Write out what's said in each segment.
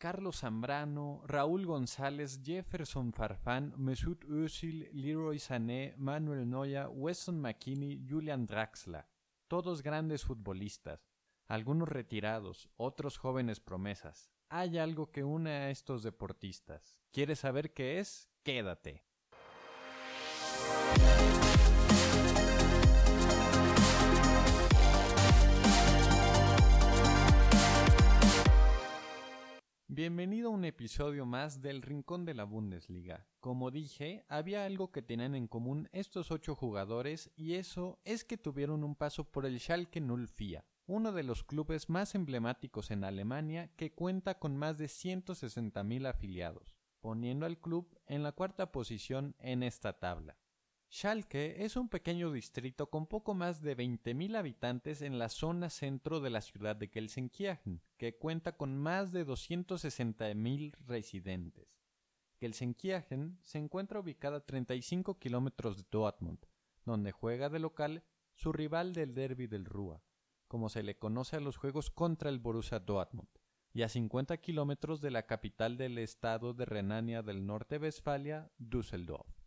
Carlos Zambrano, Raúl González, Jefferson Farfán, Mesut Özil, Leroy Sané, Manuel Neuer, Weston McKinney, Julian Draxler. Todos grandes futbolistas, algunos retirados, otros jóvenes promesas. Hay algo que une a estos deportistas. ¿Quieres saber qué es? Quédate. Bienvenido a un episodio más del Rincón de la Bundesliga. Como dije, había algo que tenían en común estos ocho jugadores y eso es que tuvieron un paso por el Schalke 04, uno de los clubes más emblemáticos en Alemania que cuenta con más de 160.000 afiliados, poniendo al club en la cuarta posición en esta tabla. Schalke es un pequeño distrito con poco más de 20.000 habitantes en la zona centro de la ciudad de Gelsenkirchen, que cuenta con más de 260.000 residentes. Gelsenkirchen se encuentra ubicada a 35 kilómetros de Dortmund, donde juega de local su rival del derby del Rúa, como se le conoce a los juegos contra el Borussia Dortmund, y a 50 kilómetros de la capital del estado de Renania del Norte-Westfalia, Düsseldorf.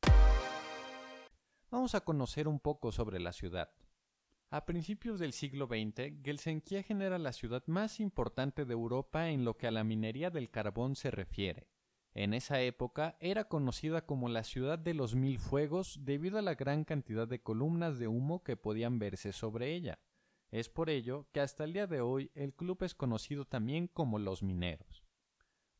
Vamos a conocer un poco sobre la ciudad. A principios del siglo XX, Gelsenkirchen era la ciudad más importante de Europa en lo que a la minería del carbón se refiere. En esa época era conocida como la ciudad de los mil fuegos debido a la gran cantidad de columnas de humo que podían verse sobre ella. Es por ello que hasta el día de hoy el club es conocido también como los mineros.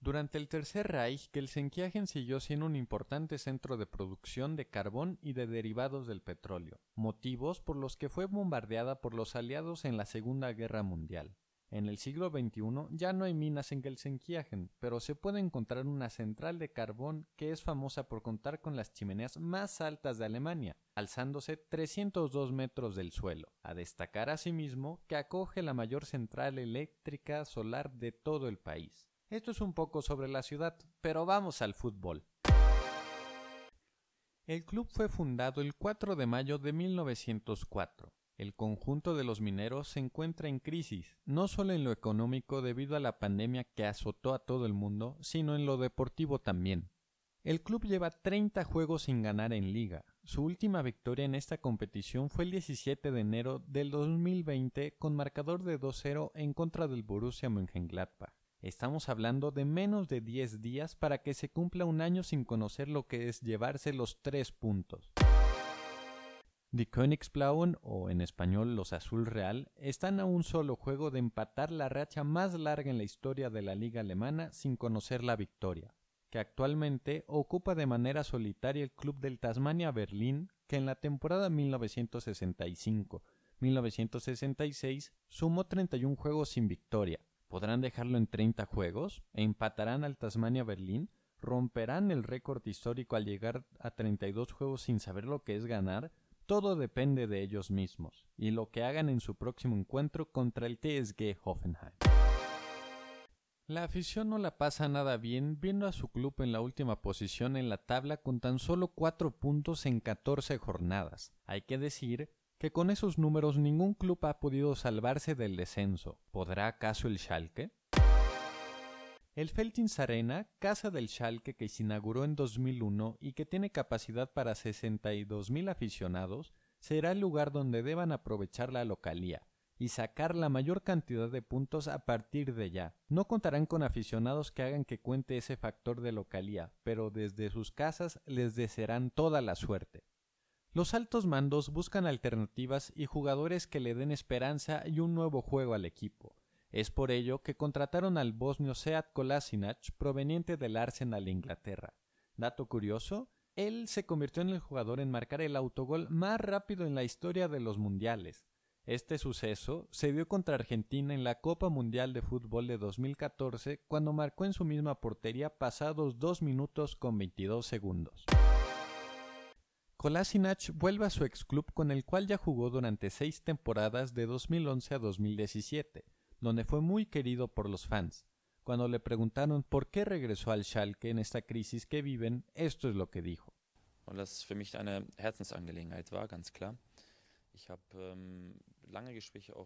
Durante el Tercer Reich, Gelsenkirchen siguió siendo un importante centro de producción de carbón y de derivados del petróleo, motivos por los que fue bombardeada por los aliados en la Segunda Guerra Mundial. En el siglo XXI ya no hay minas en Gelsenkirchen, pero se puede encontrar una central de carbón que es famosa por contar con las chimeneas más altas de Alemania, alzándose 302 metros del suelo. A destacar asimismo que acoge la mayor central eléctrica solar de todo el país. Esto es un poco sobre la ciudad, pero vamos al fútbol. El club fue fundado el 4 de mayo de 1904. El conjunto de los mineros se encuentra en crisis, no solo en lo económico debido a la pandemia que azotó a todo el mundo, sino en lo deportivo también. El club lleva 30 juegos sin ganar en liga. Su última victoria en esta competición fue el 17 de enero del 2020 con marcador de 2-0 en contra del Borussia Mönchengladbach. Estamos hablando de menos de 10 días para que se cumpla un año sin conocer lo que es llevarse los tres puntos. Die Königsblauen, o en español los Azul Real, están a un solo juego de empatar la racha más larga en la historia de la liga alemana sin conocer la victoria, que actualmente ocupa de manera solitaria el club del Tasmania Berlín, que en la temporada 1965-1966 sumó 31 juegos sin victoria, podrán dejarlo en 30 juegos, empatarán al Tasmania Berlín, romperán el récord histórico al llegar a 32 juegos sin saber lo que es ganar, todo depende de ellos mismos y lo que hagan en su próximo encuentro contra el TSG Hoffenheim. La afición no la pasa nada bien viendo a su club en la última posición en la tabla con tan solo 4 puntos en 14 jornadas. Hay que decir que con esos números ningún club ha podido salvarse del descenso. ¿Podrá acaso el Schalke? El Feltins Arena, casa del Schalke que se inauguró en 2001 y que tiene capacidad para 62.000 aficionados, será el lugar donde deban aprovechar la localía y sacar la mayor cantidad de puntos a partir de ya. No contarán con aficionados que hagan que cuente ese factor de localía, pero desde sus casas les desearán toda la suerte. Los altos mandos buscan alternativas y jugadores que le den esperanza y un nuevo juego al equipo. Es por ello que contrataron al bosnio Seat Kolasinac proveniente del Arsenal de Inglaterra. Dato curioso, él se convirtió en el jugador en marcar el autogol más rápido en la historia de los mundiales. Este suceso se dio contra Argentina en la Copa Mundial de Fútbol de 2014 cuando marcó en su misma portería pasados 2 minutos con 22 segundos. Kolasinac vuelve a su ex club con el cual ya jugó durante seis temporadas de 2011 a 2017, donde fue muy querido por los fans. Cuando le preguntaron por qué regresó al Schalke en esta crisis que viven, esto es lo que dijo. Weil das für mich eine Herzensangelegenheit war, ganz klar. Ich habe ähm,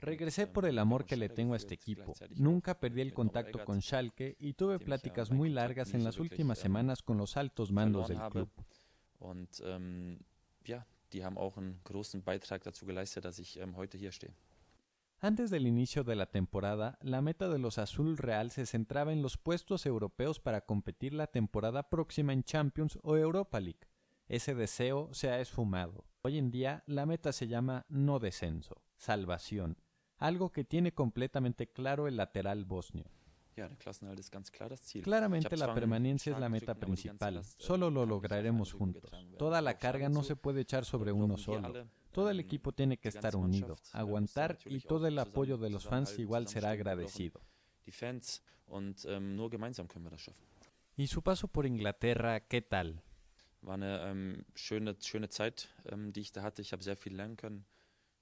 Regresé por el amor que le tengo a este equipo. Nunca perdí el contacto con Schalke y tuve pláticas muy largas en las últimas semanas con los altos mandos del club. Antes del inicio de la temporada, la meta de los Azul Real se centraba en los puestos europeos para competir la temporada próxima en Champions o Europa League. Ese deseo se ha esfumado. Hoy en día la meta se llama no descenso, salvación, algo que tiene completamente claro el lateral bosnio. Claramente la permanencia es la meta principal, solo lo lograremos juntos. Toda la carga no se puede echar sobre uno solo. Todo el equipo tiene que estar unido, aguantar y todo el apoyo de los fans igual será agradecido. ¿Y su paso por Inglaterra qué tal? war eine ähm, schöne, schöne Zeit, ähm, die ich da hatte. Ich habe sehr viel lernen können.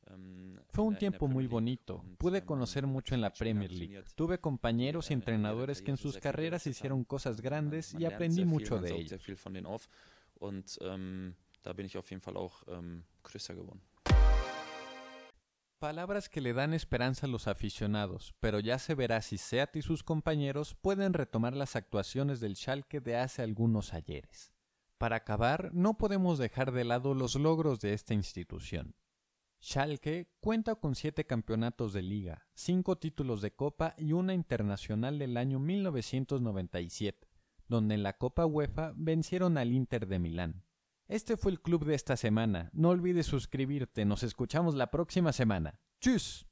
Ähm, Fue un tiempo muy bonito. Pude ähm, conocer mucho en la Premier League. Tuve compañeros y entrenadores que en sus carreras hicieron cosas grandes y aprendí mucho de ellos. Ähm, geworden. Palabras que le dan esperanza a los aficionados, pero ya se verá si Seat y sus compañeros pueden retomar las actuaciones del Schalke de hace algunos ayeres. Para acabar, no podemos dejar de lado los logros de esta institución. Schalke cuenta con siete campeonatos de liga, cinco títulos de copa y una internacional del año 1997, donde en la Copa UEFA vencieron al Inter de Milán. Este fue el club de esta semana. No olvides suscribirte. Nos escuchamos la próxima semana. ¡Tschüss!